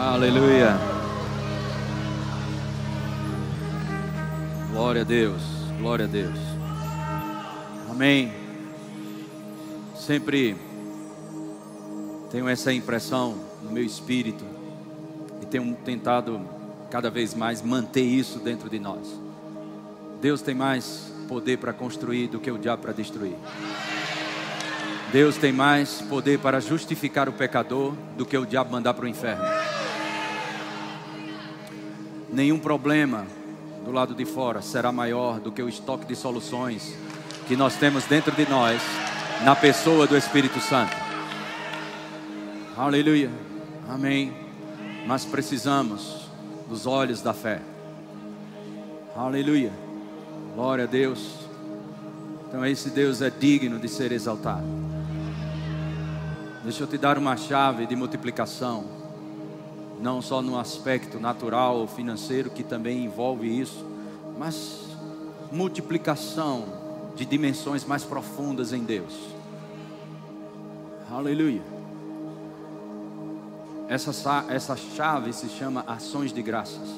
Aleluia. Glória a Deus, glória a Deus. Amém. Sempre tenho essa impressão no meu espírito e tenho tentado cada vez mais manter isso dentro de nós. Deus tem mais poder para construir do que o diabo para destruir. Deus tem mais poder para justificar o pecador do que o diabo mandar para o inferno. Nenhum problema do lado de fora será maior do que o estoque de soluções que nós temos dentro de nós, na pessoa do Espírito Santo. Aleluia. Amém. Mas precisamos dos olhos da fé. Aleluia. Glória a Deus. Então esse Deus é digno de ser exaltado. Deixa eu te dar uma chave de multiplicação, não só no aspecto natural ou financeiro, que também envolve isso, mas multiplicação de dimensões mais profundas em Deus. Aleluia. Essa, essa chave se chama ações de graças.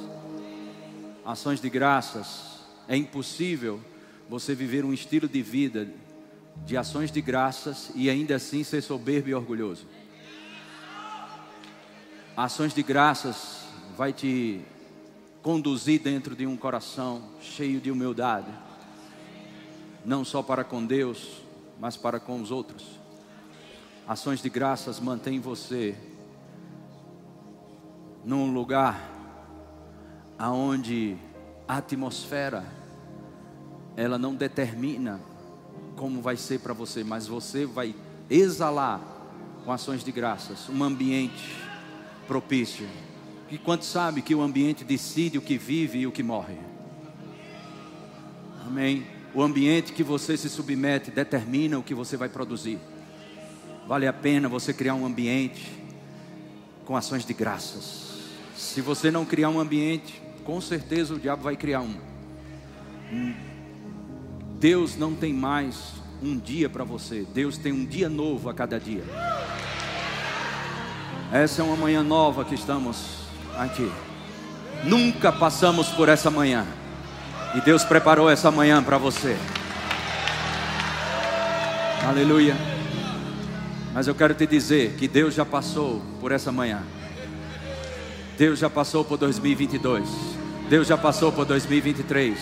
Ações de graças. É impossível você viver um estilo de vida de ações de graças e ainda assim ser soberbo e orgulhoso. Ações de graças vai te conduzir dentro de um coração cheio de humildade, não só para com Deus, mas para com os outros. Ações de graças mantêm você num lugar aonde a atmosfera ela não determina como vai ser para você, mas você vai exalar com ações de graças um ambiente propício. E quanto sabe que o ambiente decide o que vive e o que morre? Amém. O ambiente que você se submete determina o que você vai produzir. Vale a pena você criar um ambiente com ações de graças. Se você não criar um ambiente, com certeza o diabo vai criar um. Deus não tem mais um dia para você, Deus tem um dia novo a cada dia. Essa é uma manhã nova que estamos aqui. Nunca passamos por essa manhã. E Deus preparou essa manhã para você. Aleluia. Mas eu quero te dizer que Deus já passou por essa manhã. Deus já passou por 2022. Deus já passou por 2023.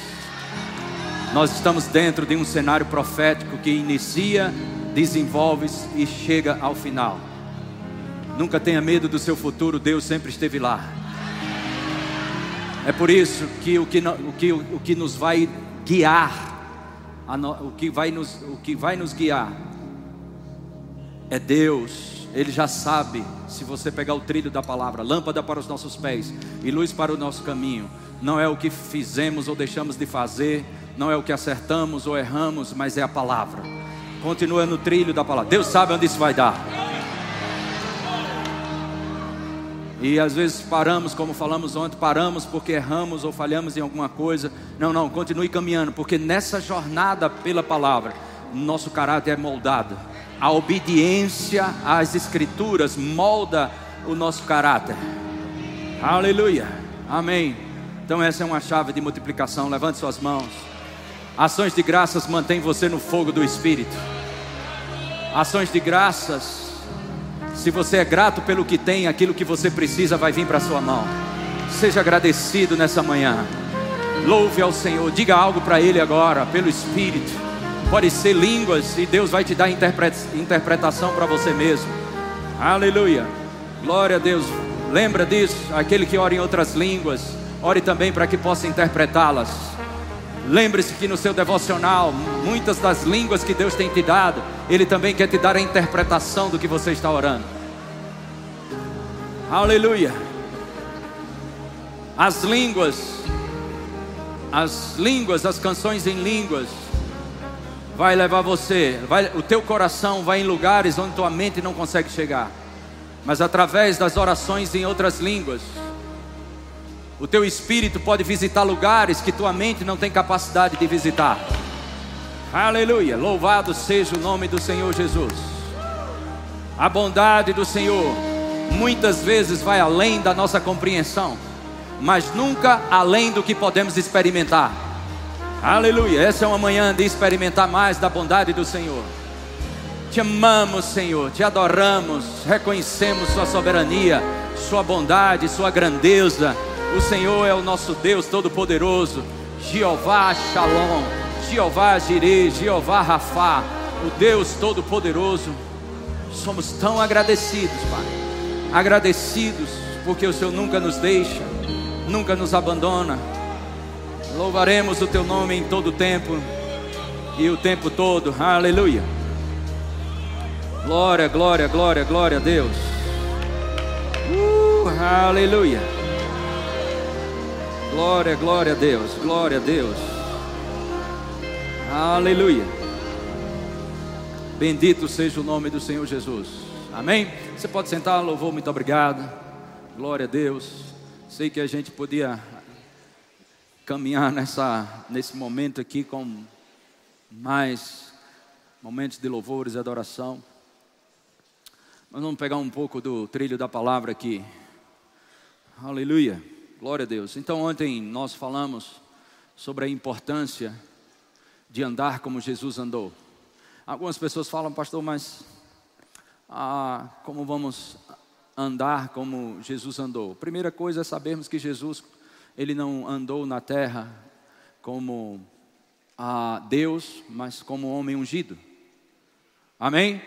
Nós estamos dentro de um cenário profético que inicia, desenvolve e chega ao final. Nunca tenha medo do seu futuro, Deus sempre esteve lá. É por isso que o que, o que, o que nos vai guiar, o que vai nos, o que vai nos guiar é Deus. Ele já sabe se você pegar o trilho da palavra, lâmpada para os nossos pés e luz para o nosso caminho. Não é o que fizemos ou deixamos de fazer, não é o que acertamos ou erramos, mas é a palavra. Continua no trilho da palavra. Deus sabe onde isso vai dar. E às vezes paramos, como falamos ontem, paramos porque erramos ou falhamos em alguma coisa. Não, não, continue caminhando, porque nessa jornada pela palavra, nosso caráter é moldado. A obediência às escrituras molda o nosso caráter. Aleluia. Amém. Então essa é uma chave de multiplicação. Levante suas mãos. Ações de graças mantém você no fogo do Espírito. Ações de graças, se você é grato pelo que tem, aquilo que você precisa vai vir para sua mão. Seja agradecido nessa manhã. Louve ao Senhor, diga algo para Ele agora, pelo Espírito. Pode ser línguas e Deus vai te dar interpretação para você mesmo. Aleluia. Glória a Deus. Lembra disso? Aquele que ora em outras línguas, ore também para que possa interpretá-las. Lembre-se que no seu devocional, muitas das línguas que Deus tem te dado, Ele também quer te dar a interpretação do que você está orando. Aleluia. As línguas, as línguas, as canções em línguas, vai levar você, vai, o teu coração vai em lugares onde tua mente não consegue chegar, mas através das orações em outras línguas, o teu espírito pode visitar lugares que tua mente não tem capacidade de visitar. Aleluia! Louvado seja o nome do Senhor Jesus. A bondade do Senhor muitas vezes vai além da nossa compreensão, mas nunca além do que podemos experimentar. Aleluia. Essa é uma manhã de experimentar mais da bondade do Senhor. Te amamos, Senhor, te adoramos, reconhecemos Sua soberania, Sua bondade, Sua grandeza. O Senhor é o nosso Deus Todo-Poderoso, Jeová Shalom, Jeová Jireh, Jeová Rafá, o Deus Todo-Poderoso. Somos tão agradecidos, Pai, agradecidos porque o Senhor nunca nos deixa, nunca nos abandona. Louvaremos o Teu nome em todo o tempo e o tempo todo. Aleluia. Glória, glória, glória, glória a Deus. Uh, aleluia. Glória, glória a Deus, glória a Deus. Aleluia. Bendito seja o nome do Senhor Jesus. Amém? Você pode sentar, louvor, muito obrigado. Glória a Deus. Sei que a gente podia caminhar nessa, nesse momento aqui com mais momentos de louvores e adoração. Mas vamos pegar um pouco do trilho da palavra aqui. Aleluia. Glória a Deus. Então, ontem nós falamos sobre a importância de andar como Jesus andou. Algumas pessoas falam, pastor, mas ah, como vamos andar como Jesus andou? Primeira coisa é sabermos que Jesus, ele não andou na terra como ah, Deus, mas como homem ungido. Amém?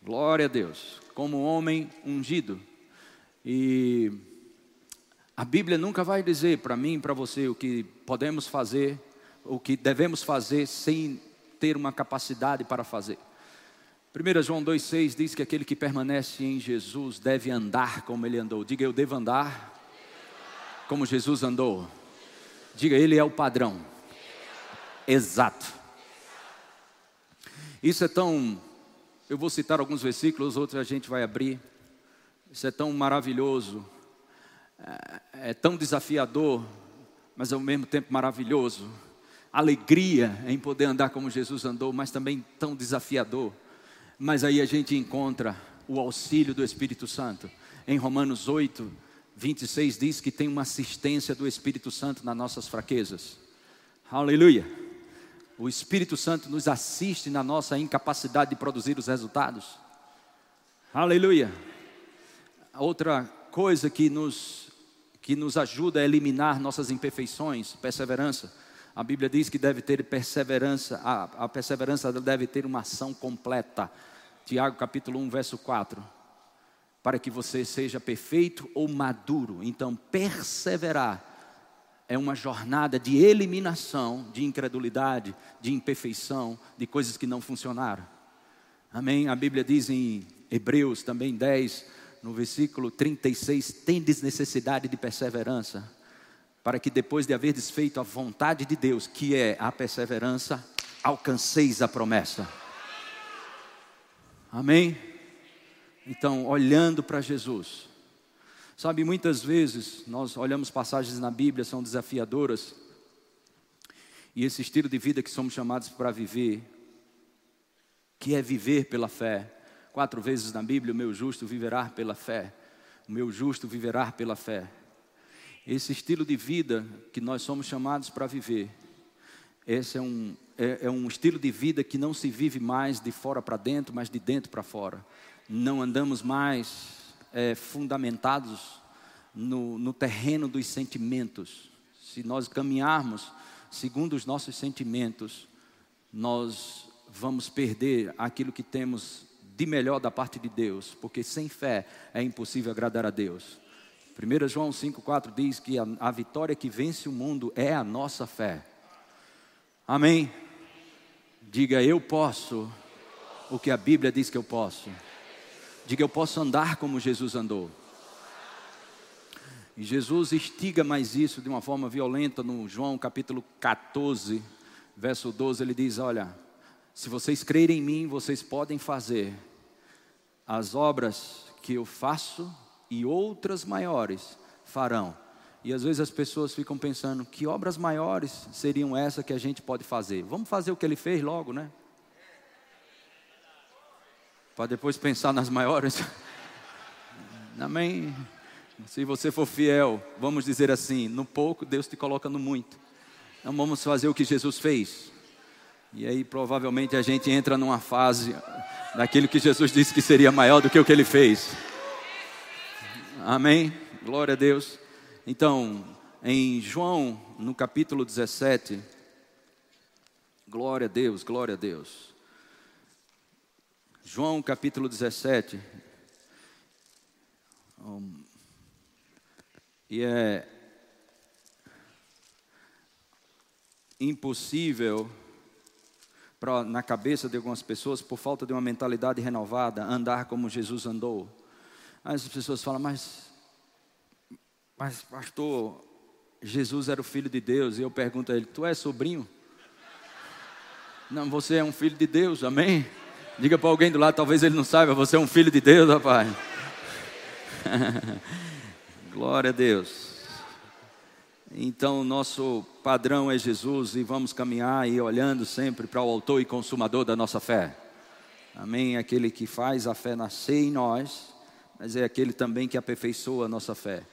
Glória a Deus, como homem ungido. E a Bíblia nunca vai dizer para mim e para você o que podemos fazer, o que devemos fazer sem ter uma capacidade para fazer. 1 João 2,6 diz que aquele que permanece em Jesus deve andar como ele andou. Diga, eu devo andar como Jesus andou. Diga, ele é o padrão. Exato. Isso é tão eu vou citar alguns versículos, outros a gente vai abrir. Isso é tão maravilhoso, é, é tão desafiador, mas ao mesmo tempo maravilhoso. Alegria em poder andar como Jesus andou, mas também tão desafiador. Mas aí a gente encontra o auxílio do Espírito Santo. Em Romanos 8, 26 diz que tem uma assistência do Espírito Santo nas nossas fraquezas. Aleluia. O Espírito Santo nos assiste na nossa incapacidade de produzir os resultados. Aleluia. Outra coisa que nos, que nos ajuda a eliminar nossas imperfeições, perseverança. A Bíblia diz que deve ter perseverança, a, a perseverança deve ter uma ação completa. Tiago capítulo 1, verso 4. Para que você seja perfeito ou maduro. Então, perseverar é uma jornada de eliminação de incredulidade, de imperfeição, de coisas que não funcionaram. Amém? A Bíblia diz em Hebreus também 10, no versículo 36, tendes necessidade de perseverança, para que depois de haver desfeito a vontade de Deus, que é a perseverança, alcanceis a promessa. Amém? Então, olhando para Jesus, Sabe, muitas vezes nós olhamos passagens na Bíblia, são desafiadoras, e esse estilo de vida que somos chamados para viver, que é viver pela fé. Quatro vezes na Bíblia, o meu justo viverá pela fé. O meu justo viverá pela fé. Esse estilo de vida que nós somos chamados para viver, esse é um, é, é um estilo de vida que não se vive mais de fora para dentro, mas de dentro para fora. Não andamos mais é, fundamentados no, no terreno dos sentimentos. Se nós caminharmos segundo os nossos sentimentos, nós vamos perder aquilo que temos de melhor da parte de Deus, porque sem fé é impossível agradar a Deus. 1 João 5,4 diz que a, a, vitória que vence o mundo é a nossa fé. Amém? Diga, eu posso o que a Bíblia diz que eu posso. Diga, eu posso andar como Jesus andou. E Jesus instiga mais isso de uma forma violenta no João capítulo 14, verso 12. Ele diz: Olha, se vocês crerem em mim, vocês podem fazer as obras que eu faço e outras maiores farão. E às vezes as pessoas ficam pensando: que obras maiores seriam essas que a gente pode fazer? Vamos fazer o que ele fez logo, né? para depois pensar nas maiores. Amém? Se você for fiel, vamos dizer assim: no pouco, Deus te coloca no muito. Então vamos fazer o que Jesus fez. E aí provavelmente a gente entra numa fase daquilo que Jesus disse que seria maior do que o que ele fez. Amém? Glória a Deus. Então, em João, no capítulo 17, glória a Deus, glória a Deus. João capítulo 17. Um, e é impossível pra, na cabeça de algumas pessoas, por falta de uma mentalidade renovada, andar como Jesus andou. As pessoas falam, mas, mas pastor, Jesus era o filho de Deus. E eu pergunto a ele: Tu és sobrinho? Não, você é um filho de Deus, amém? Diga para alguém do lado, talvez ele não saiba, você é um filho de Deus, rapaz. Glória a Deus. Então, nosso padrão é Jesus e vamos caminhar e olhando sempre para o autor e consumador da nossa fé. Amém? Aquele que faz a fé nascer em nós, mas é aquele também que aperfeiçoa a nossa fé.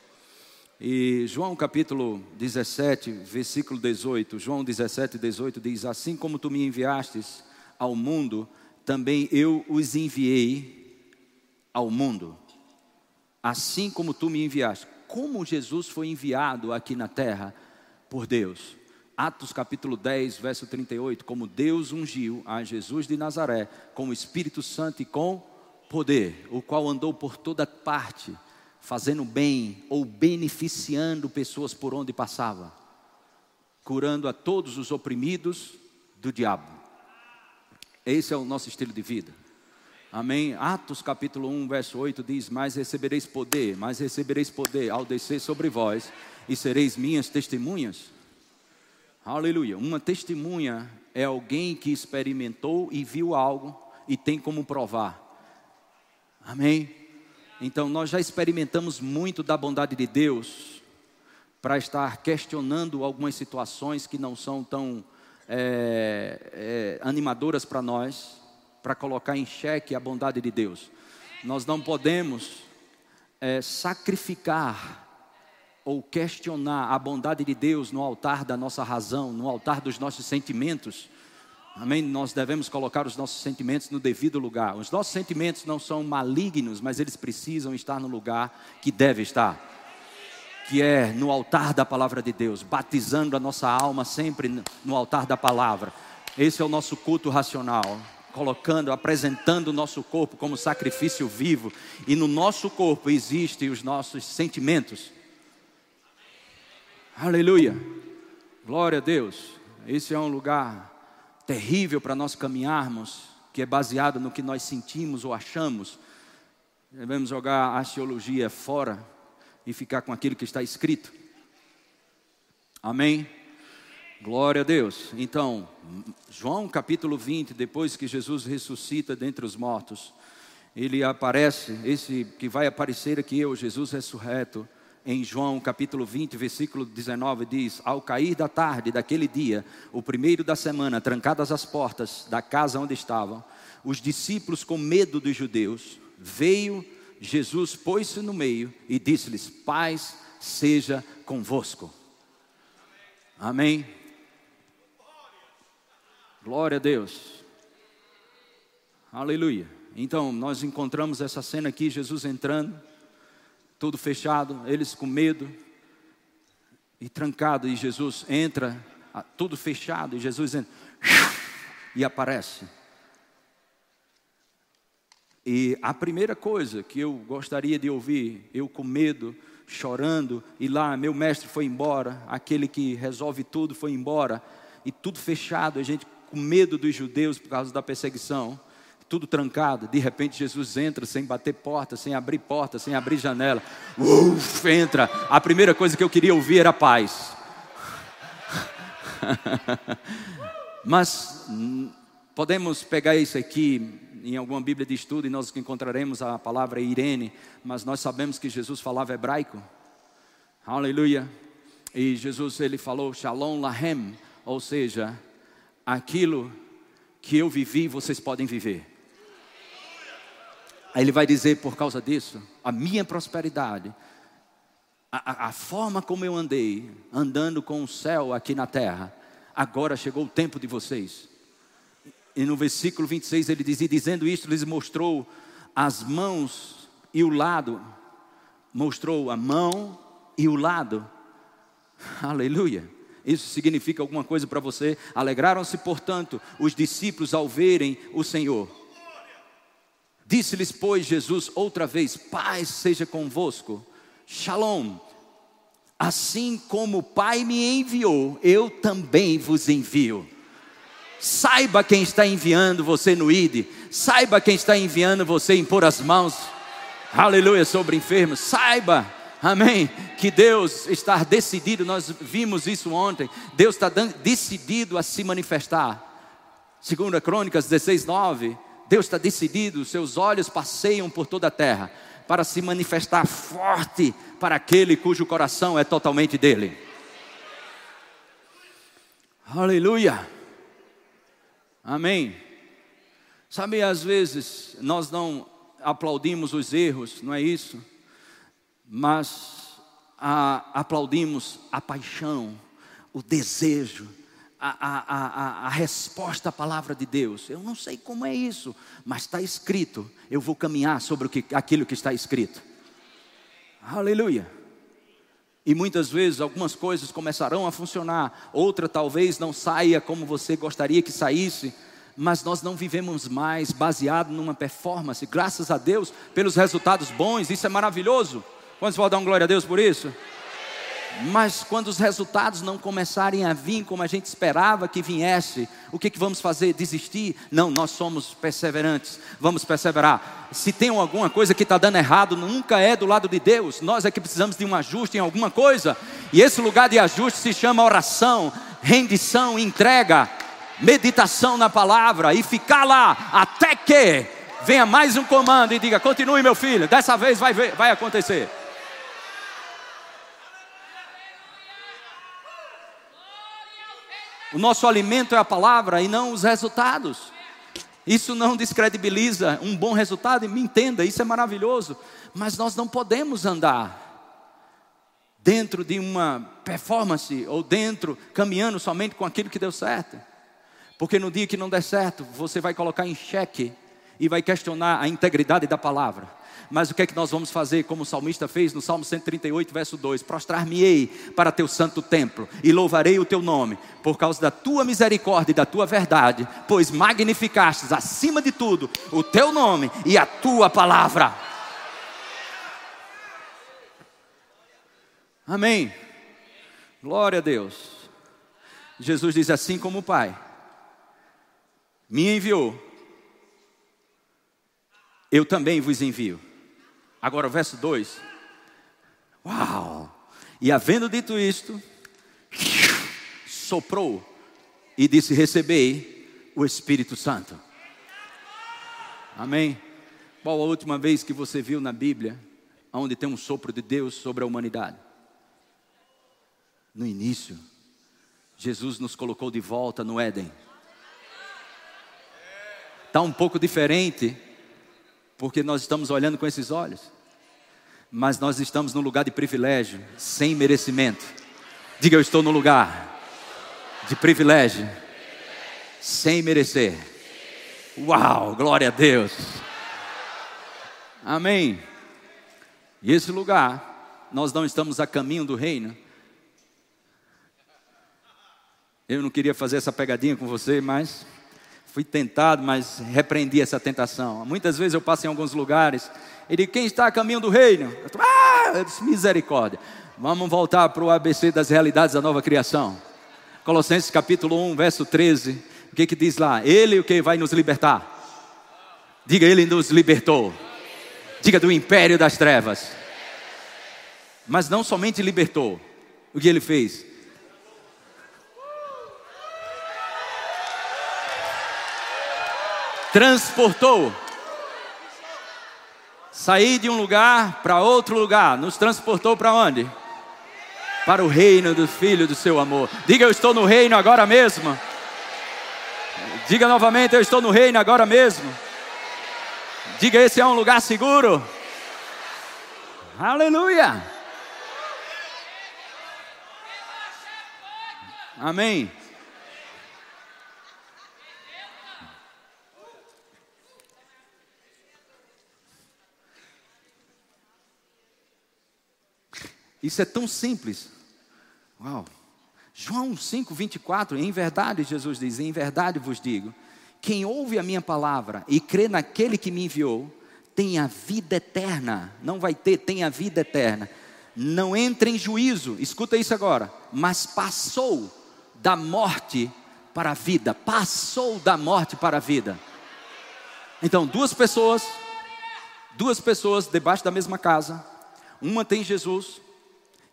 E João capítulo 17, versículo 18, João 17, 18 diz: Assim como tu me enviastes ao mundo, também eu os enviei ao mundo. Assim como tu me enviaste. Como Jesus foi enviado aqui na terra por Deus? Atos capítulo 10, verso 38, como Deus ungiu a Jesus de Nazaré com o Espírito Santo e com poder, o qual andou por toda parte fazendo bem ou beneficiando pessoas por onde passava, curando a todos os oprimidos do diabo. Esse é o nosso estilo de vida. Amém? Atos capítulo 1, verso 8 diz: Mas recebereis poder, mas recebereis poder ao descer sobre vós, e sereis minhas testemunhas. Aleluia. Uma testemunha é alguém que experimentou e viu algo e tem como provar. Amém? Então, nós já experimentamos muito da bondade de Deus para estar questionando algumas situações que não são tão é, é, animadoras para nós, para colocar em xeque a bondade de Deus. Nós não podemos é, sacrificar ou questionar a bondade de Deus no altar da nossa razão, no altar dos nossos sentimentos, Amém? Nós devemos colocar os nossos sentimentos no devido lugar. Os nossos sentimentos não são malignos, mas eles precisam estar no lugar que deve estar. Que é no altar da palavra de Deus, batizando a nossa alma sempre no altar da palavra. Esse é o nosso culto racional colocando, apresentando o nosso corpo como sacrifício vivo, e no nosso corpo existem os nossos sentimentos. Aleluia. Glória a Deus. Esse é um lugar terrível para nós caminharmos, que é baseado no que nós sentimos ou achamos. Devemos jogar a teologia fora e ficar com aquilo que está escrito. Amém? Glória a Deus. Então, João capítulo 20, depois que Jesus ressuscita dentre os mortos, ele aparece, esse que vai aparecer aqui é o Jesus ressurreto, em João capítulo 20, versículo 19, diz: Ao cair da tarde daquele dia, o primeiro da semana, trancadas as portas da casa onde estavam, os discípulos, com medo dos judeus, veio Jesus, pôs-se no meio e disse-lhes: Paz seja convosco. Amém. Glória a Deus. Aleluia. Então, nós encontramos essa cena aqui, Jesus entrando tudo fechado, eles com medo e trancado, e Jesus entra, tudo fechado, e Jesus entra e aparece. E a primeira coisa que eu gostaria de ouvir, eu com medo, chorando, e lá meu mestre foi embora, aquele que resolve tudo foi embora, e tudo fechado, a gente com medo dos judeus por causa da perseguição tudo trancado. De repente Jesus entra sem bater porta, sem abrir porta, sem abrir janela. Uf, entra. A primeira coisa que eu queria ouvir era paz. Mas hum, podemos pegar isso aqui em alguma Bíblia de estudo e nós encontraremos a palavra Irene, mas nós sabemos que Jesus falava hebraico. Aleluia. E Jesus ele falou Shalom Lahem, ou seja, aquilo que eu vivi, vocês podem viver. Aí ele vai dizer: por causa disso, a minha prosperidade, a, a, forma como eu andei, andando com o céu aqui na terra, agora chegou o tempo de vocês. E no versículo 26 ele dizia: dizendo isto, lhes mostrou as mãos e o lado, mostrou a mão e o lado. Aleluia. Isso significa alguma coisa para você? Alegraram-se, portanto, os discípulos ao verem o Senhor. Disse-lhes, pois, Jesus outra vez: Paz seja convosco, Shalom. Assim como o Pai me enviou, eu também vos envio. Saiba quem está enviando você no ID, saiba quem está enviando você impor as mãos, aleluia, sobre enfermos. Saiba, amém, que Deus está decidido, nós vimos isso ontem. Deus está decidido a se manifestar. Segunda Crônicas 16, 9 Deus está decidido, seus olhos passeiam por toda a terra para se manifestar forte para aquele cujo coração é totalmente dele. Aleluia. Amém. Sabe, às vezes nós não aplaudimos os erros, não é isso? Mas aplaudimos a paixão, o desejo, a, a, a, a, resposta à palavra de Deus. Eu não sei como é isso, mas está escrito. Eu vou caminhar sobre o que, aquilo que está escrito. Aleluia. E muitas vezes algumas coisas começarão a funcionar, outra talvez não saia como você gostaria que saísse, mas nós não vivemos mais baseado numa performance, graças a Deus pelos resultados bons, isso é maravilhoso. Quantos vão dar um glória a Deus por isso? Mas quando os resultados não começarem a vir como a gente esperava que viesse, o que, que vamos fazer? Desistir? Não, nós somos perseverantes, vamos perseverar. Se tem alguma coisa que está dando errado, nunca é do lado de Deus, nós é que precisamos de um ajuste em alguma coisa, e esse lugar de ajuste se chama oração, rendição, entrega, meditação na palavra, e ficar lá até que venha mais um comando e diga: continue, meu filho, dessa vez vai, vai acontecer. O nosso alimento é a palavra e não os resultados. Isso não descredibiliza um bom resultado, me entenda, isso é maravilhoso. Mas nós não podemos andar dentro de uma performance ou dentro, caminhando somente com aquilo que deu certo. Porque no dia que não der certo, você vai colocar em xeque e vai questionar a integridade da palavra. Mas o que é que nós vamos fazer, como o salmista fez no Salmo 138, verso 2: Prostrar-me-ei para teu santo templo e louvarei o teu nome, por causa da tua misericórdia e da tua verdade, pois magnificastes acima de tudo o teu nome e a tua palavra. Amém. Glória a Deus. Jesus diz assim como o Pai me enviou, eu também vos envio. Agora o verso 2. Uau! E havendo dito isto, soprou e disse: Recebei o Espírito Santo. Amém? Qual a última vez que você viu na Bíblia onde tem um sopro de Deus sobre a humanidade? No início, Jesus nos colocou de volta no Éden. Está um pouco diferente porque nós estamos olhando com esses olhos. Mas nós estamos num lugar de privilégio, sem merecimento. Diga, eu estou no lugar de privilégio, sem merecer. Uau, glória a Deus. Amém. E esse lugar, nós não estamos a caminho do reino. Eu não queria fazer essa pegadinha com você, mas fui tentado, mas repreendi essa tentação. Muitas vezes eu passo em alguns lugares e digo, quem está a caminho do reino? Eu, tô, ah, eu disse, misericórdia. Vamos voltar para o ABC das realidades da nova criação. Colossenses capítulo 1, verso 13. O que que diz lá? Ele o que vai nos libertar? Diga, ele nos libertou. Diga do império das trevas. Mas não somente libertou. O que ele fez? Transportou. Sair de um lugar para outro lugar, nos transportou para onde? Para o reino do Filho do seu amor. Diga, eu estou no reino agora mesmo. Diga novamente, eu estou no reino agora mesmo. Diga: esse é um lugar seguro. Aleluia. Amém. Isso é tão simples. Uau. João 5, 24, em verdade, Jesus diz: em verdade vos digo, quem ouve a minha palavra e crê naquele que me enviou, tem a vida eterna. Não vai ter, tem a vida eterna. Não entra em juízo, escuta isso agora, mas passou da morte para a vida. Passou da morte para a vida. Então, duas pessoas, duas pessoas debaixo da mesma casa, uma tem Jesus,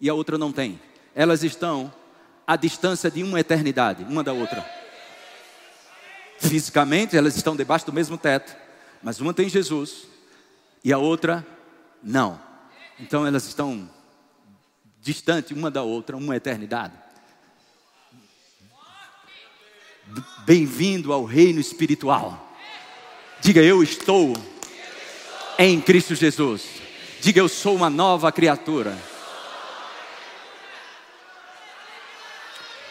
e a outra não tem. Elas estão à distância de uma eternidade, uma da outra. Fisicamente, elas estão debaixo do mesmo teto, mas uma tem Jesus e a outra não. Então elas estão distante uma da outra, uma eternidade. Bem-vindo ao reino espiritual. Diga eu estou em Cristo Jesus. Diga eu sou uma nova criatura.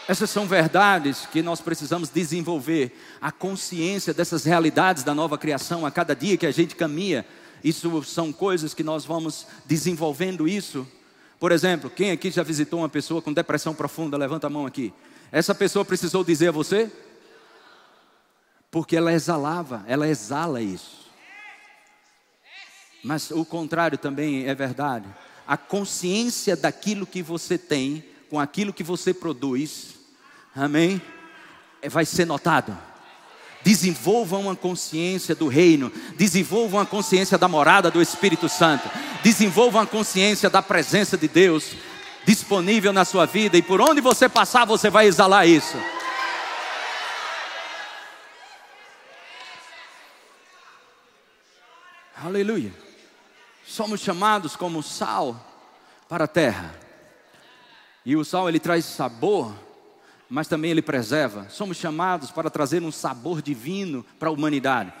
Essas são verdades que nós precisamos desenvolver, a consciência dessas realidades da nova criação a cada dia que a gente caminha. Isso são coisas que nós vamos desenvolvendo isso. Por exemplo, quem aqui já visitou uma pessoa com depressão profunda? Levanta a mão aqui. Essa pessoa precisou dizer a você? Porque ela exalava, ela exala isso. Mas o contrário também é verdade. A consciência daquilo que você tem, com aquilo que você produz, amém? É, vai ser notado. Desenvolvam uma consciência do reino, desenvolvam a consciência da morada do Espírito Santo, desenvolvam a consciência da presença de Deus disponível na sua vida, e por onde você passar, você vai exalar isso. Aleluia. Somos chamados como sal para a terra. E o sal ele traz sabor mas também ele preserva. Somos chamados para trazer um sabor divino para a humanidade.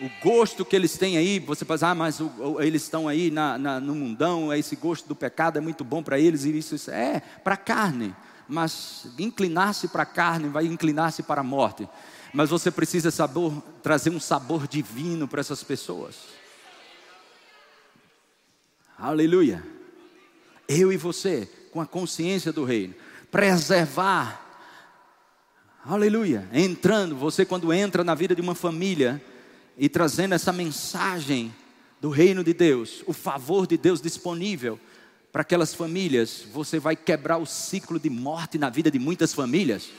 O gosto que eles têm aí, você dizer, ah, mas o, o, eles estão aí na, na, no mundão, esse gosto do pecado é muito bom para eles, e isso, isso é para a carne. Mas inclinar-se para a carne vai inclinar-se para a morte. Mas você precisa sabor, trazer um sabor divino para essas pessoas. Aleluia. Eu e você, com a consciência do reino, preservar Aleluia. Entrando, você quando entra na vida de uma família e trazendo essa mensagem do reino de Deus, o favor de Deus disponível para aquelas famílias, você vai quebrar o ciclo de morte na vida de muitas famílias.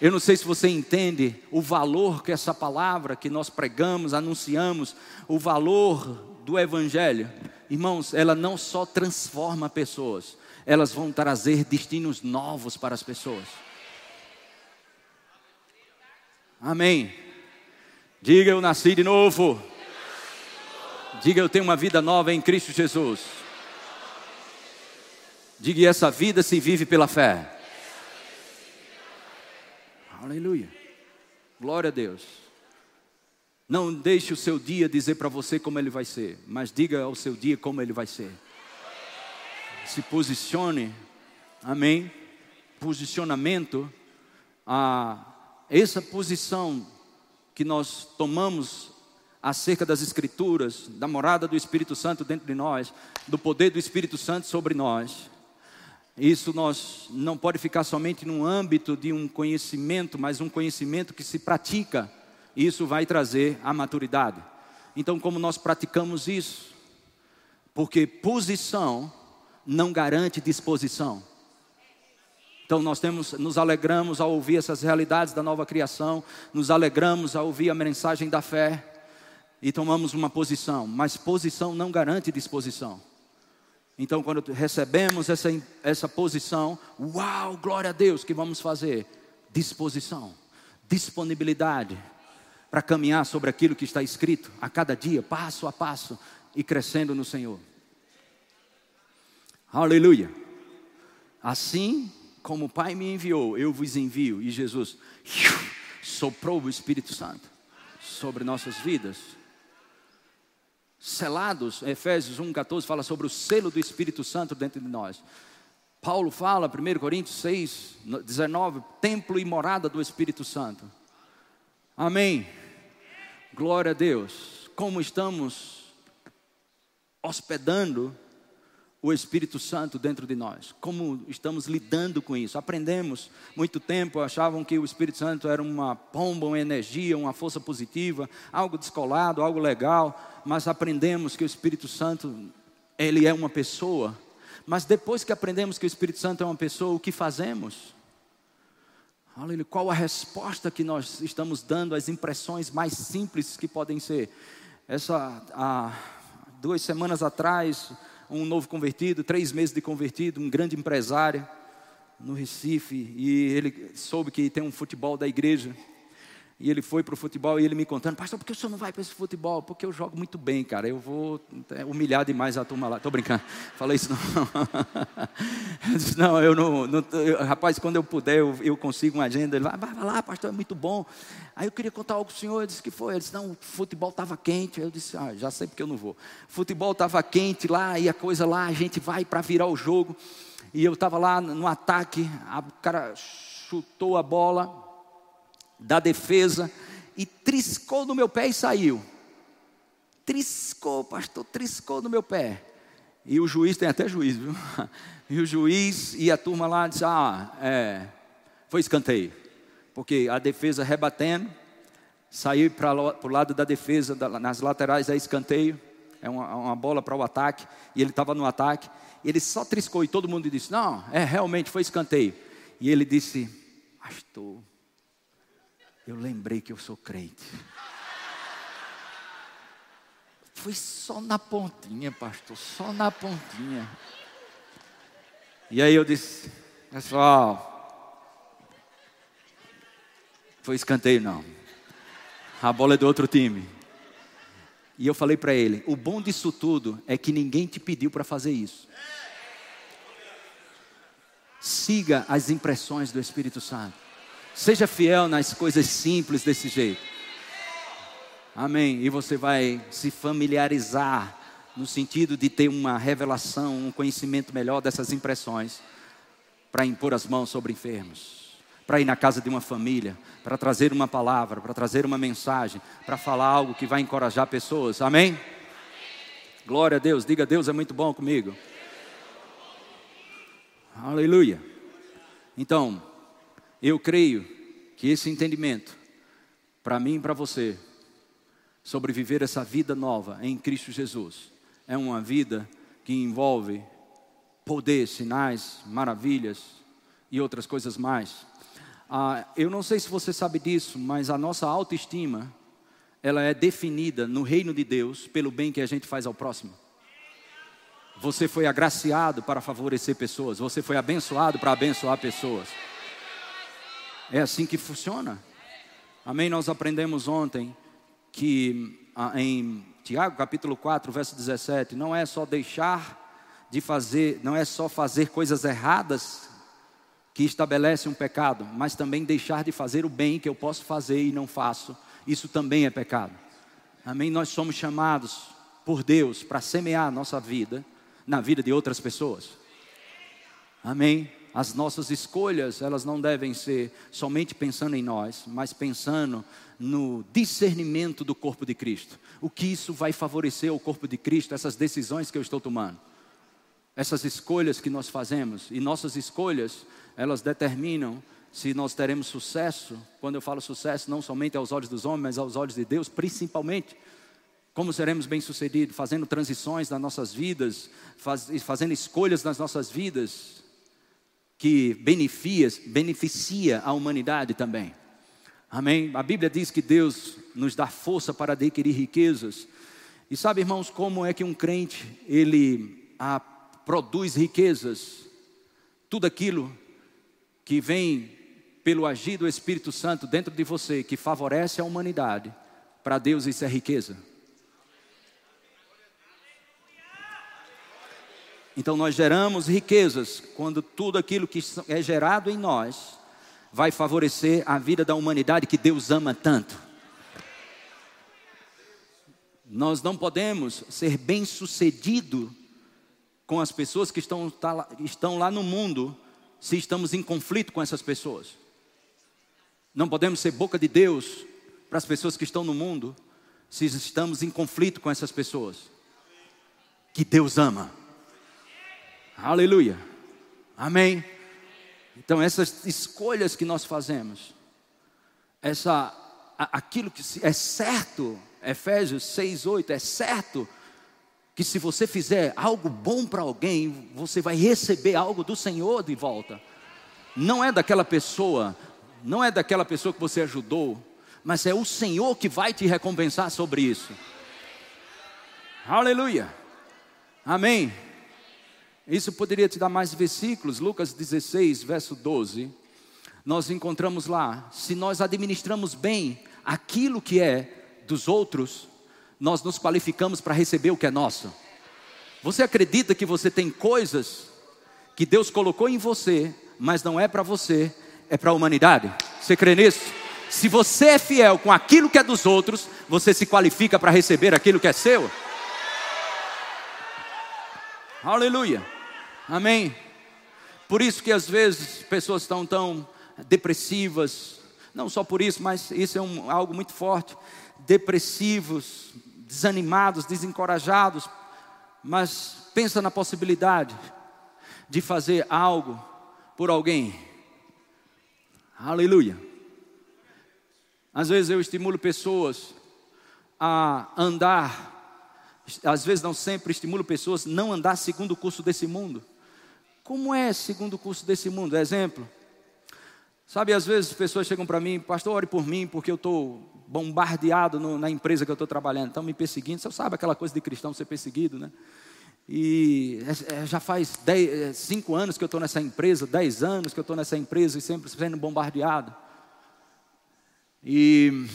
Eu não sei se você entende o valor que essa palavra que nós pregamos, anunciamos, o valor do Evangelho. Irmãos, ela não só transforma pessoas, elas vão trazer destinos novos para as pessoas. Amém. Diga eu nasci de novo. Diga eu tenho uma vida nova em Cristo Jesus. Diga essa vida se vive pela fé. Aleluia. Glória a Deus. Não deixe o seu dia dizer para você como ele vai ser, mas diga ao seu dia como ele vai ser. Se posicione, amém. Posicionamento, a essa posição que nós tomamos acerca das Escrituras, da morada do Espírito Santo dentro de nós, do poder do Espírito Santo sobre nós, isso nós não pode ficar somente no âmbito de um conhecimento, mas um conhecimento que se pratica. Isso vai trazer a maturidade. Então, como nós praticamos isso? Porque posição não garante disposição. Então nós temos, nos alegramos ao ouvir essas realidades da nova criação, nos alegramos ao ouvir a mensagem da fé e tomamos uma posição, mas posição não garante disposição. Então quando recebemos essa, essa posição, uau, glória a Deus, que vamos fazer? Disposição, disponibilidade para caminhar sobre aquilo que está escrito a cada dia, passo a passo e crescendo no Senhor. Aleluia. Assim como o Pai me enviou, eu vos envio. E Jesus soprou o Espírito Santo sobre nossas vidas. selados. Efésios 1,14 fala sobre o selo do Espírito Santo dentro de nós. Paulo fala, 1 Coríntios 6, 19, templo e morada do Espírito Santo. Amém. Glória a Deus. Como estamos hospedando o Espírito Santo dentro de nós. Como estamos lidando com isso? Aprendemos muito tempo, achavam que o Espírito Santo era uma pomba, uma energia, uma força positiva, algo descolado, algo legal, mas aprendemos que o Espírito Santo, ele é uma pessoa. Mas depois que aprendemos que o Espírito Santo é uma pessoa, o que fazemos? Qual a resposta que nós estamos dando às impressões mais simples que podem ser? Essa, há duas semanas atrás, um novo convertido, três meses de convertido, um grande empresário no Recife, e ele soube que tem um futebol da igreja. E ele foi para o futebol e ele me contando, pastor, por que o senhor não vai para esse futebol? Porque eu jogo muito bem, cara. Eu vou é, humilhar demais a turma lá. Estou brincando, falei isso não. eu disse, não, eu não. não eu, rapaz, quando eu puder, eu, eu consigo uma agenda. Ele vai, vai lá, pastor, é muito bom. Aí eu queria contar algo para o senhor. Ele disse que foi. Ele disse, não, o futebol estava quente. Eu disse, ah, já sei porque eu não vou. Futebol estava quente lá e a coisa lá, a gente vai para virar o jogo. E eu estava lá no ataque, o cara chutou a bola da defesa e triscou no meu pé e saiu. Triscou, pastor, triscou no meu pé. E o juiz tem até juiz, viu? E o juiz e a turma lá disse: Ah, é, foi escanteio. Porque a defesa rebatendo, saiu para o lado da defesa, nas laterais é escanteio, é uma, uma bola para o ataque, e ele estava no ataque. Ele só triscou e todo mundo disse: Não, é realmente foi escanteio. E ele disse: Pastor, eu lembrei que eu sou crente. Foi só na pontinha, pastor, só na pontinha. E aí eu disse, pessoal, foi escanteio não. A bola é do outro time. E eu falei para ele: o bom disso tudo é que ninguém te pediu para fazer isso. Siga as impressões do Espírito Santo. Seja fiel nas coisas simples desse jeito. Amém. E você vai se familiarizar no sentido de ter uma revelação, um conhecimento melhor dessas impressões para impor as mãos sobre enfermos, para ir na casa de uma família, para trazer uma palavra, para trazer uma mensagem, para falar algo que vai encorajar pessoas. Amém? Glória a Deus. Diga, Deus é muito bom comigo. Aleluia. Então, eu creio que esse entendimento, para mim e para você, sobre viver essa vida nova em Cristo Jesus, é uma vida que envolve poder, sinais, maravilhas e outras coisas mais. Ah, eu não sei se você sabe disso, mas a nossa autoestima, ela é definida no reino de Deus pelo bem que a gente faz ao próximo. Você foi agraciado para favorecer pessoas, você foi abençoado para abençoar pessoas. É assim que funciona. Amém? Nós aprendemos ontem que ah, em Tiago capítulo 4, verso 17, não é só deixar de fazer, não é só fazer coisas erradas que estabelece um pecado, mas também deixar de fazer o bem que eu posso fazer e não faço. Isso também é pecado. Amém? Nós somos chamados por Deus para semear a nossa vida na vida de outras pessoas. Amém? As nossas escolhas, elas não devem ser somente pensando em nós, mas pensando no discernimento do corpo de Cristo. O que isso vai favorecer o corpo de Cristo, essas decisões que eu estou tomando. Essas escolhas que nós fazemos, e nossas escolhas, elas determinam se nós teremos sucesso. Quando eu falo sucesso, não somente aos olhos dos homens, mas aos olhos de Deus, principalmente. Como seremos bem-sucedidos? Fazendo transições nas nossas vidas, faz, fazendo escolhas nas nossas vidas, que beneficia, a humanidade também. Amém? A Bíblia diz que Deus nos dá força para adquirir riquezas. E sabe, irmãos, como é que um crente ele ah, produz riquezas? Tudo aquilo que vem pelo agir do Espírito Santo dentro de você, que favorece a humanidade, para Deus isso é riqueza. Então nós geramos riquezas quando tudo aquilo que é gerado em nós vai favorecer a vida da humanidade que Deus ama tanto. Nós não podemos ser bem-sucedido com as pessoas que estão, tá, estão lá no mundo se estamos em conflito com essas pessoas. Não podemos ser boca de Deus para as pessoas que estão no mundo se estamos em conflito com essas pessoas. Que Deus ama. Aleluia. Amém. Então essas escolhas que nós fazemos, essa aquilo que é certo Efésios 6, 8, é certo que se você fizer algo bom para alguém, você vai receber algo do Senhor de volta. Não é daquela pessoa, não é daquela pessoa que você ajudou, mas é o Senhor que vai te recompensar sobre isso. Aleluia. Amém. Isso poderia te dar mais versículos, Lucas 16, verso 12. Nós encontramos lá: se nós administramos bem aquilo que é dos outros, nós nos qualificamos para receber o que é nosso. Você acredita que você tem coisas que Deus colocou em você, mas não é para você, é para a humanidade? Você crê nisso? Se você é fiel com aquilo que é dos outros, você se qualifica para receber aquilo que é seu. Aleluia. Amém. Por isso que às vezes pessoas estão tão depressivas, não só por isso, mas isso é um, algo muito forte depressivos, desanimados, desencorajados, mas pensa na possibilidade de fazer algo por alguém. Aleluia. Às vezes eu estimulo pessoas a andar, às vezes não sempre estimulo pessoas a não andar segundo o curso desse mundo. Como é segundo o curso desse mundo? Exemplo. Sabe, às vezes as pessoas chegam para mim, pastor, ore por mim, porque eu estou bombardeado no, na empresa que eu estou trabalhando, estão me perseguindo. Você sabe aquela coisa de cristão ser perseguido, né? E é, é já faz dez, é, cinco anos que eu estou nessa empresa, dez anos que eu estou nessa empresa e sempre sendo bombardeado. E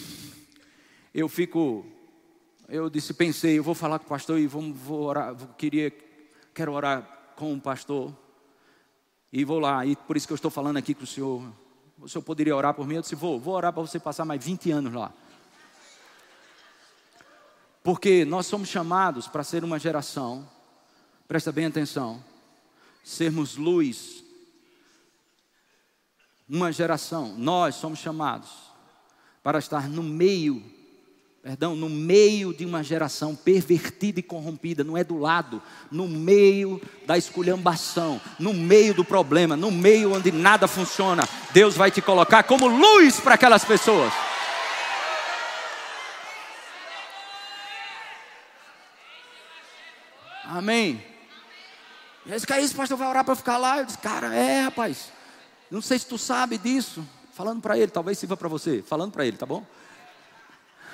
eu fico, eu disse, pensei, eu vou falar com o pastor e vou, vou orar, vou, queria, quero orar com o pastor. E vou lá, e por isso que eu estou falando aqui com o senhor. O senhor poderia orar por mim? Eu disse, vou, vou orar para você passar mais 20 anos lá. Porque nós somos chamados para ser uma geração, presta bem atenção, sermos luz. Uma geração, nós somos chamados para estar no meio, perdão, no meio de uma geração pervertida e corrompida, não é do lado, no meio da esculhambação, no meio do problema, no meio onde nada funciona. Deus vai te colocar como luz para aquelas pessoas. Amém. E aí, que é isso, pastor, vai orar para ficar lá? Eu disse, cara, é, rapaz. Não sei se tu sabe disso. Falando para ele, talvez sirva para você. Falando para ele, tá bom?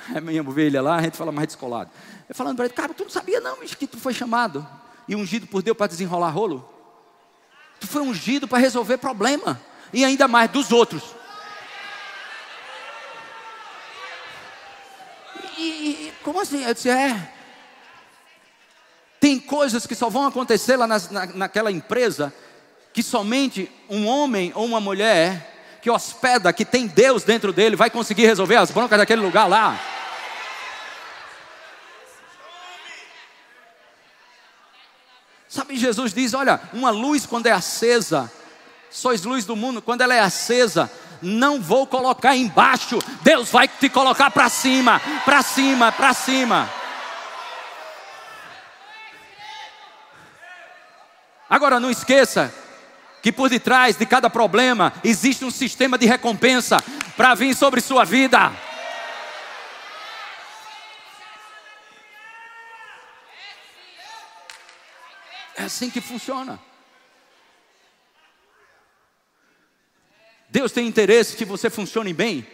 É minha ovelha lá, a gente fala mais descolado. Eu falando para ele, cara, tu não sabia não, que tu foi chamado e ungido por Deus para desenrolar rolo? Tu foi ungido para resolver problema. E ainda mais dos outros. E, e como assim? Eu disse, é. Tem coisas que só vão acontecer lá na, naquela empresa que somente um homem ou uma mulher que hospeda, que tem Deus dentro dele, vai conseguir resolver as broncas daquele lugar lá. Sabe, Jesus diz: olha, uma luz quando é acesa, sois luz do mundo, quando ela é acesa, não vou colocar embaixo, Deus vai te colocar para cima, para cima, para cima. Agora não esqueça que por detrás de cada problema existe um sistema de recompensa para vir sobre sua vida. É assim que funciona. Deus tem interesse que você funcione bem.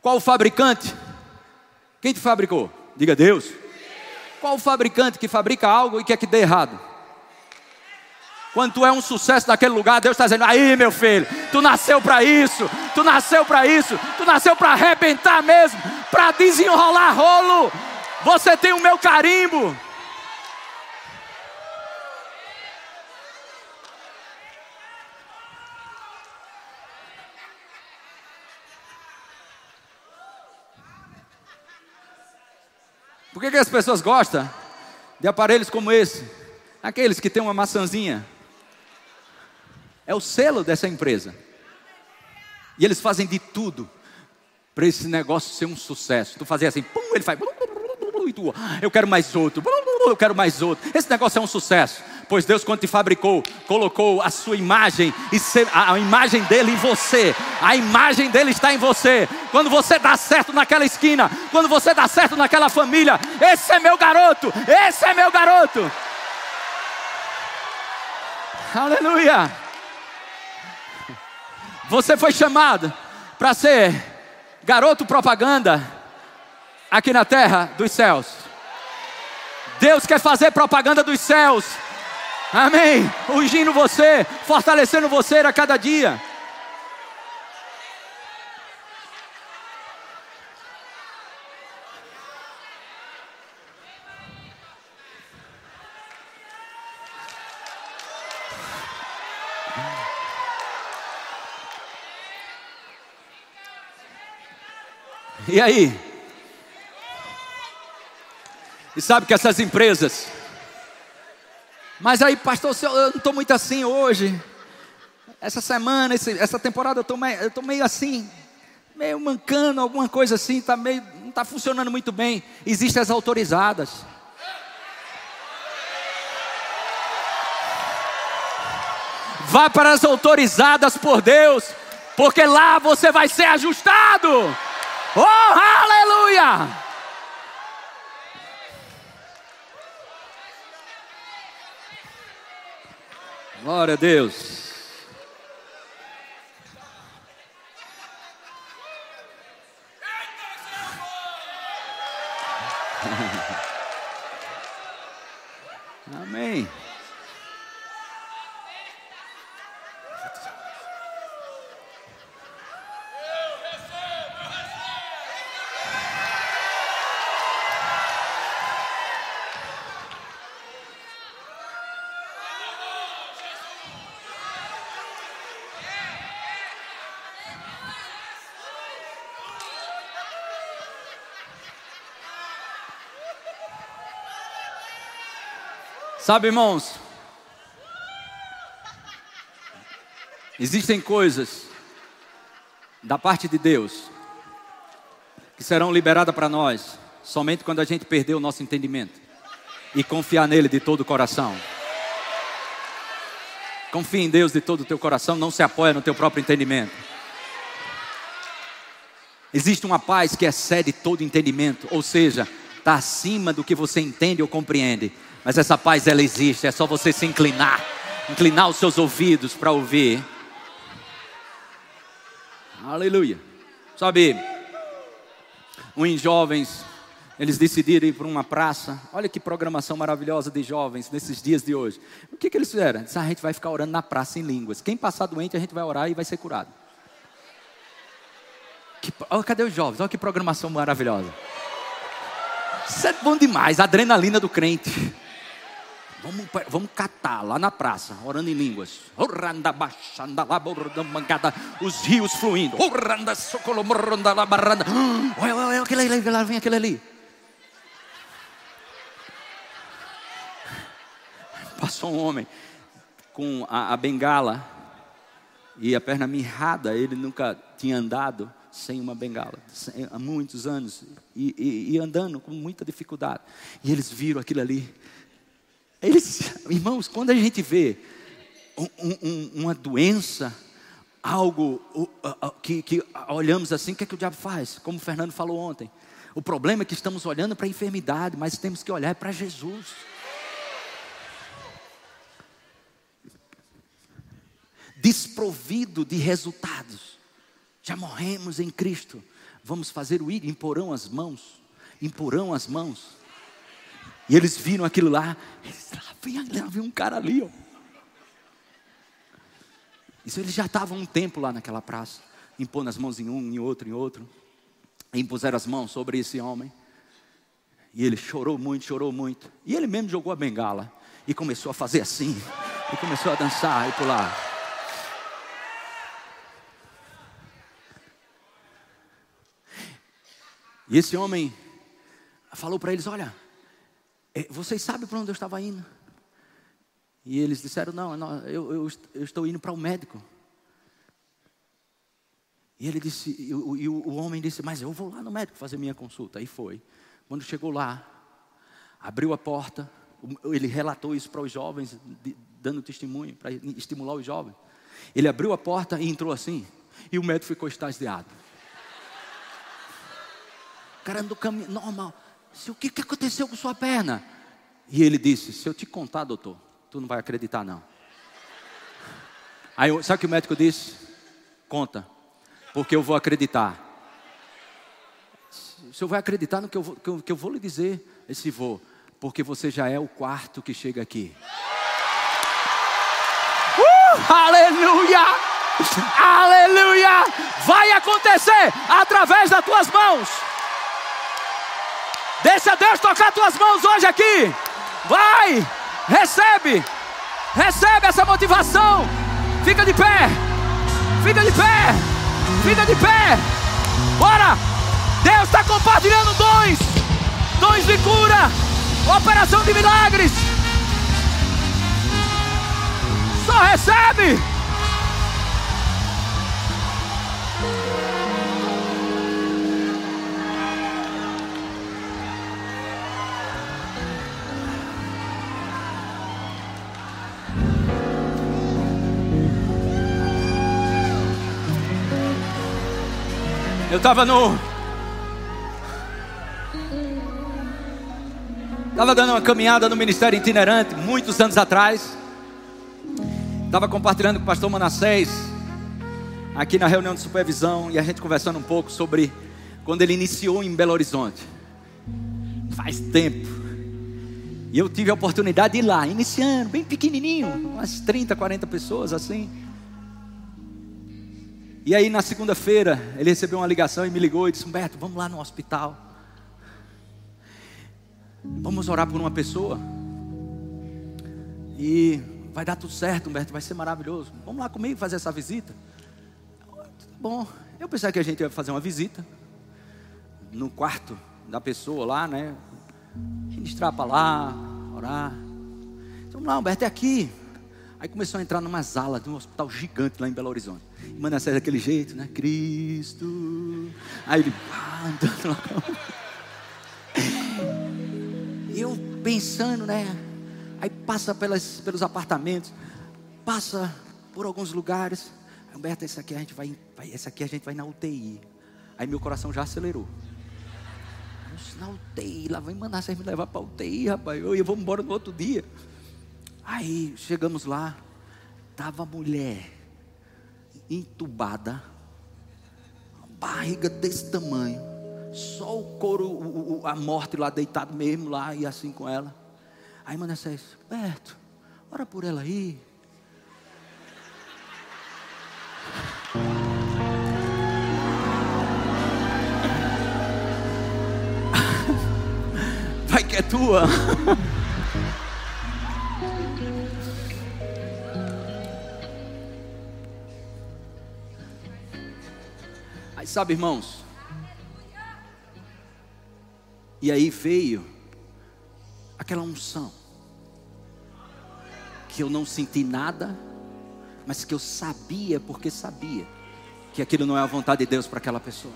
Qual o fabricante? Quem te fabricou? Diga Deus. Qual o fabricante que fabrica algo e quer que dê errado? Quando tu é um sucesso naquele lugar, Deus está dizendo: aí, meu filho, tu nasceu para isso, tu nasceu para isso, tu nasceu para arrebentar mesmo, para desenrolar rolo. Você tem o meu carimbo. Que, que as pessoas gostam de aparelhos como esse? Aqueles que têm uma maçãzinha. É o selo dessa empresa. E eles fazem de tudo para esse negócio ser um sucesso. Tu fazia assim, pum, ele faz, eu quero mais outro, eu quero mais outro. Esse negócio é um sucesso. Pois Deus, quando te fabricou, colocou a sua imagem, e a imagem dele em você, a imagem dele está em você. Quando você dá certo naquela esquina, quando você dá certo naquela família, esse é meu garoto, esse é meu garoto. Aleluia. Você foi chamado para ser garoto propaganda aqui na terra dos céus. Deus quer fazer propaganda dos céus. Amém. Ungindo você, fortalecendo você a cada dia. E aí? E sabe que essas empresas. Mas aí, pastor, eu não estou muito assim hoje. Essa semana, essa temporada, eu estou meio, assim, meio mancando, alguma coisa assim, tá meio, não está funcionando muito bem. Existem as autorizadas. Vá para as autorizadas por Deus, porque lá você vai ser ajustado. Oh, aleluia! Glória a Deus. Amém. Sabe, irmãos, existem coisas da parte de Deus que serão liberadas para nós somente quando a gente perder o nosso entendimento e confiar nele de todo o coração. Confia em Deus de todo o teu coração, não se apoia no teu próprio entendimento. Existe uma paz que excede todo entendimento, ou seja, está acima do que você entende ou compreende. Mas essa paz ela existe, é só você se inclinar, inclinar os seus ouvidos para ouvir. Aleluia. Sabe, uns jovens, eles decidiram ir para uma praça. Olha que programação maravilhosa de jovens nesses dias de hoje. O que, que eles fizeram? Disse, a gente vai ficar orando na praça em línguas. Quem passar doente, a gente vai orar e vai ser curado. Que, oh, cadê os jovens? Olha que programação maravilhosa. Isso é bom demais, a adrenalina do crente. Vamos, vamos catar lá na praça, orando em línguas. Os rios fluindo. Olha, olha, olha aquele ali, vem aquele ali. Passou um homem com a, a bengala e a perna mirrada, ele nunca tinha andado sem uma bengala, sem, há muitos anos, e, e, e andando com muita dificuldade. E eles viram aquilo ali eles, irmãos, quando a gente vê um, um, uma doença, algo que, que, olhamos assim, o que, é que o diabo faz? Como o Fernando falou ontem. O problema é que estamos olhando para a enfermidade, mas temos que olhar para Jesus. Desprovido de resultados. Já morremos em Cristo. Vamos fazer o ir, imporão as mãos. Imporão as mãos. E eles viram aquilo lá. Eles, lá, vem, lá vem um cara ali, ó. Isso eles já estavam um tempo lá naquela praça, impondo as mãos em um, em outro, em outro. E impuseram as mãos sobre esse homem. E ele chorou muito, chorou muito. E ele mesmo jogou a bengala e começou a fazer assim. E começou a dançar e pular. E esse homem falou para eles: Olha, vocês sabem para onde eu estava indo? E eles disseram: Não, eu, eu, eu estou indo para o médico. E ele disse, e o, e o homem disse: Mas eu vou lá no médico fazer minha consulta. Aí foi. Quando chegou lá, abriu a porta, ele relatou isso para os jovens, dando testemunho, para estimular os jovens. Ele abriu a porta e entrou assim, e o médico ficou extasiado. Cara do caminho, normal. O que, que aconteceu com sua perna? E ele disse: Se eu te contar, doutor, tu não vai acreditar, não. Aí, sabe o que o médico disse? Conta, porque eu vou acreditar. O senhor vai acreditar no que eu vou, que eu, que eu vou lhe dizer? Esse vou porque você já é o quarto que chega aqui. Uh, aleluia! Aleluia! Vai acontecer através das tuas mãos. Deixa Deus tocar tuas mãos hoje aqui. Vai! Recebe! Recebe essa motivação. Fica de pé. Fica de pé. Fica de pé. Bora! Deus está compartilhando dons. Dons de cura Operação de milagres. Só recebe. Estava no Estava dando uma caminhada no ministério itinerante, muitos anos atrás. Estava compartilhando com o pastor Manassés, aqui na reunião de supervisão, e a gente conversando um pouco sobre quando ele iniciou em Belo Horizonte. Faz tempo. E eu tive a oportunidade de ir lá, iniciando, bem pequenininho, umas 30, 40 pessoas assim. E aí na segunda-feira ele recebeu uma ligação e me ligou e disse: Humberto, vamos lá no hospital. Vamos orar por uma pessoa. E vai dar tudo certo, Humberto, vai ser maravilhoso. Vamos lá comigo fazer essa visita. Bom, eu pensei que a gente ia fazer uma visita no quarto da pessoa lá, né? Ministrar para lá, orar. Então, vamos lá, Humberto, é aqui. Aí começou a entrar numa sala de um hospital gigante lá em Belo Horizonte. E Manassés daquele jeito, né? Cristo. Aí ele, ah, andando lá. E eu pensando, né? Aí passa pelas, pelos apartamentos, passa por alguns lugares. Humberto, esse aqui a gente vai, vai, aqui a gente vai na UTI. Aí meu coração já acelerou. Na UTI, lá vai vocês me levar para UTI, rapaz. Eu, eu vou embora no outro dia. Aí chegamos lá, tava a mulher entubada, barriga desse tamanho só o couro, o, o, a morte lá deitado mesmo lá e assim com ela. Aí Manassés, Berto, ora por ela aí. Vai que é tua. Aí sabe, irmãos, e aí veio aquela unção. Que eu não senti nada, mas que eu sabia porque sabia que aquilo não é a vontade de Deus para aquela pessoa.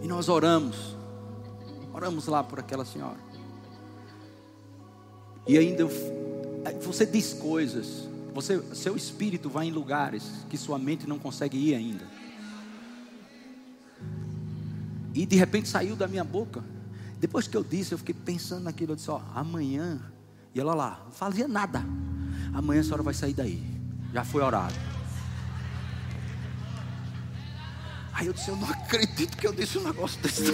E nós oramos, oramos lá por aquela senhora. E ainda você diz coisas, você, seu espírito vai em lugares que sua mente não consegue ir ainda. E de repente saiu da minha boca. Depois que eu disse, eu fiquei pensando naquilo. Eu disse: Ó, amanhã. E ela lá, não fazia nada. Amanhã a senhora vai sair daí. Já foi orado. Aí eu disse: Eu não acredito que eu disse um negócio desse.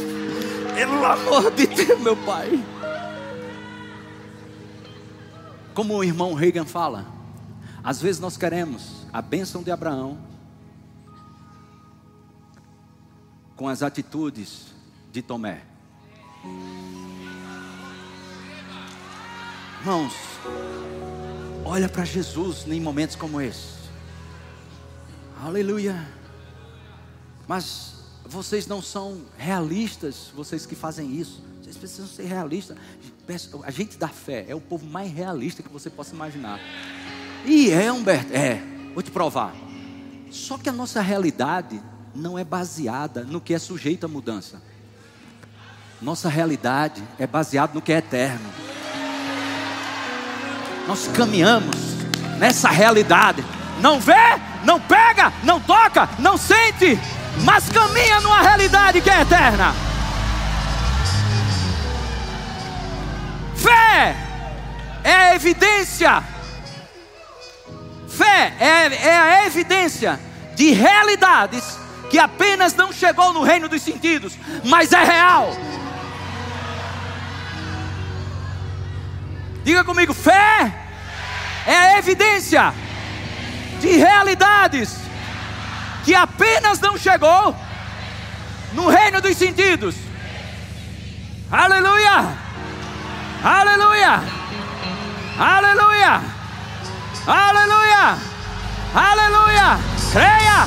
Pelo amor de Deus, meu pai. Como o irmão Reagan fala, às vezes nós queremos a bênção de Abraão, com as atitudes de Tomé. Irmãos, olha para Jesus em momentos como esse. Aleluia. Mas vocês não são realistas, vocês que fazem isso. Vocês precisam ser realistas. A gente da fé é o povo mais realista que você possa imaginar. E é, Humberto, é, vou te provar. Só que a nossa realidade não é baseada no que é sujeito à mudança. Nossa realidade é baseada no que é eterno. Nós caminhamos nessa realidade. Não vê, não pega, não toca, não sente, mas caminha numa realidade que é eterna. Fé é a evidência. Fé é, é a evidência de realidades que apenas não chegou no reino dos sentidos, mas é real. Diga comigo, fé é a evidência de realidades que apenas não chegou no reino dos sentidos. Aleluia! Aleluia! Aleluia! Aleluia! Aleluia! Creia!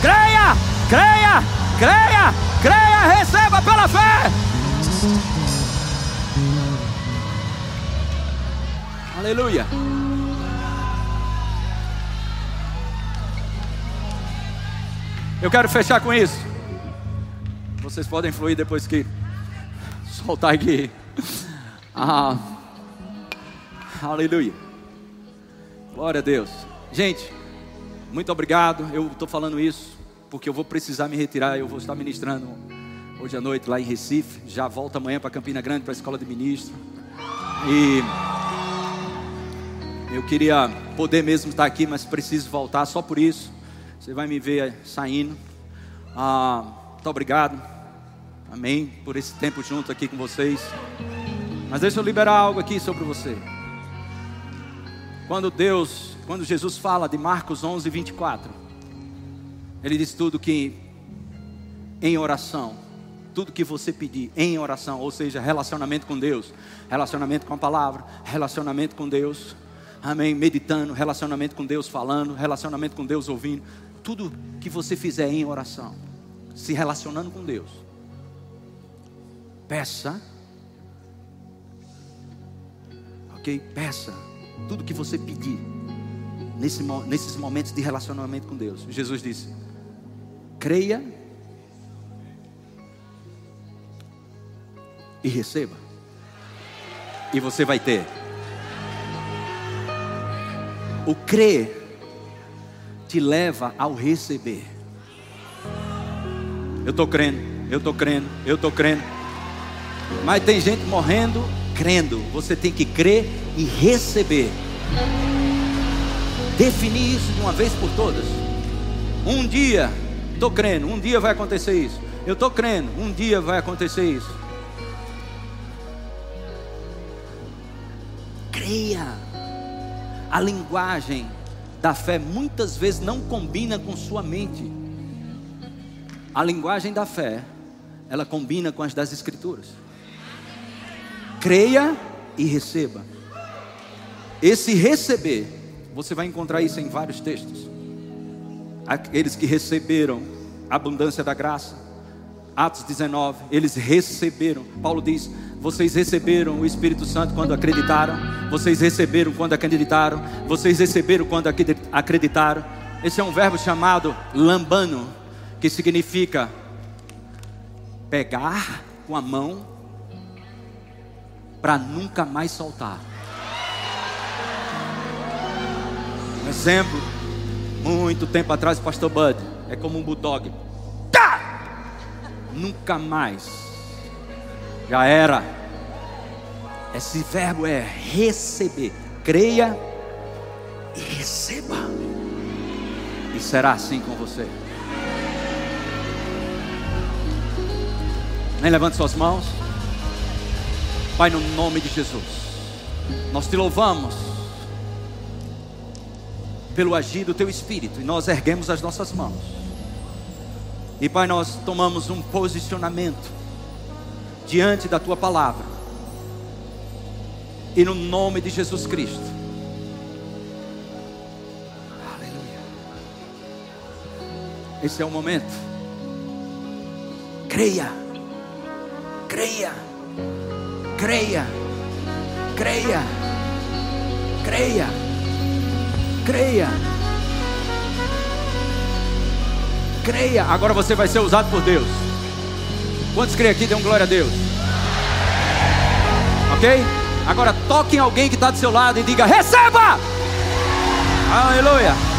Creia! Creia! Creia! Creia! Receba pela fé! Aleluia! Eu quero fechar com isso. Vocês podem fluir depois que soltar aqui. Ah, aleluia. Glória a Deus. Gente, muito obrigado. Eu estou falando isso porque eu vou precisar me retirar. Eu vou estar ministrando hoje à noite lá em Recife. Já volto amanhã para Campina Grande, para a escola de ministro. E eu queria poder mesmo estar aqui, mas preciso voltar só por isso. Você vai me ver saindo. Ah, muito obrigado. Amém. Por esse tempo junto aqui com vocês. Mas deixa eu liberar algo aqui sobre você. Quando Deus, quando Jesus fala de Marcos 11, 24, Ele diz tudo que em oração, tudo que você pedir em oração, ou seja, relacionamento com Deus, relacionamento com a palavra, relacionamento com Deus, amém, meditando, relacionamento com Deus falando, relacionamento com Deus ouvindo, tudo que você fizer em oração, se relacionando com Deus, peça, ok? Peça tudo que você pedir nesse, nesses momentos de relacionamento com Deus. Jesus disse: creia e receba, e você vai ter. O crer te leva ao receber. Eu estou crendo, eu estou crendo, eu estou crendo. Mas tem gente morrendo crendo. Você tem que crer e receber. Definir isso de uma vez por todas. Um dia, estou crendo, um dia vai acontecer isso. Eu estou crendo, um dia vai acontecer isso. Creia. A linguagem da fé muitas vezes não combina com sua mente. A linguagem da fé, ela combina com as das Escrituras. Creia e receba. Esse receber, você vai encontrar isso em vários textos. Aqueles que receberam a abundância da graça, Atos 19, eles receberam. Paulo diz: vocês receberam o Espírito Santo quando acreditaram. Vocês receberam quando acreditaram. Vocês receberam quando acreditaram. Esse é um verbo chamado lambano, que significa pegar com a mão para nunca mais soltar. Exemplo, muito tempo atrás, o pastor Bud, é como um bulldog. Tá! Nunca mais já era. Esse verbo é receber. Creia e receba. E será assim com você. Nem levante suas mãos. Pai, no nome de Jesus, nós te louvamos pelo agir do teu espírito e nós erguemos as nossas mãos. E Pai, nós tomamos um posicionamento diante da tua palavra. E no nome de Jesus Cristo. Aleluia. Esse é o momento Creia, creia, creia, creia, creia, creia. Creia. Agora você vai ser usado por Deus. Quantos creem aqui? Dêem glória a Deus. Ok? Agora toque em alguém que está do seu lado e diga: Receba! Aleluia!